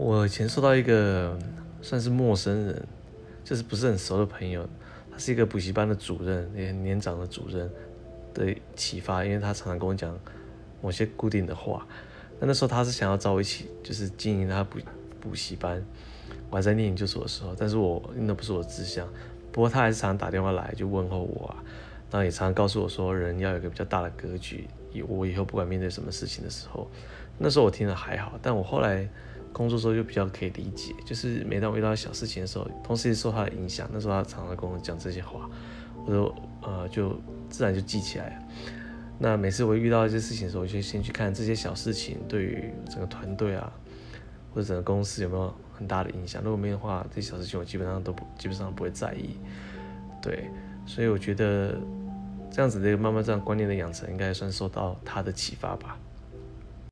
我以前收到一个算是陌生人，就是不是很熟的朋友，他是一个补习班的主任，也年长的主任的启发，因为他常常跟我讲某些固定的话。那那时候他是想要找我一起，就是经营他补补习班。我还在念研究所的时候，但是我那不是我的志向。不过他还是常常打电话来就问候我啊，然后也常常告诉我说，人要有一个比较大的格局。以我以后不管面对什么事情的时候，那时候我听了还好，但我后来工作时候就比较可以理解，就是每当我遇到小事情的时候，同时也受他的影响，那时候他常常跟我讲这些话，我就呃就自然就记起来了。那每次我遇到一些事情的时候，我就先去看这些小事情对于整个团队啊，或者整个公司有没有很大的影响。如果没有的话，这些小事情我基本上都不基本上不会在意。对，所以我觉得这样子的一个慢慢这样观念的养成，应该算受到他的启发吧。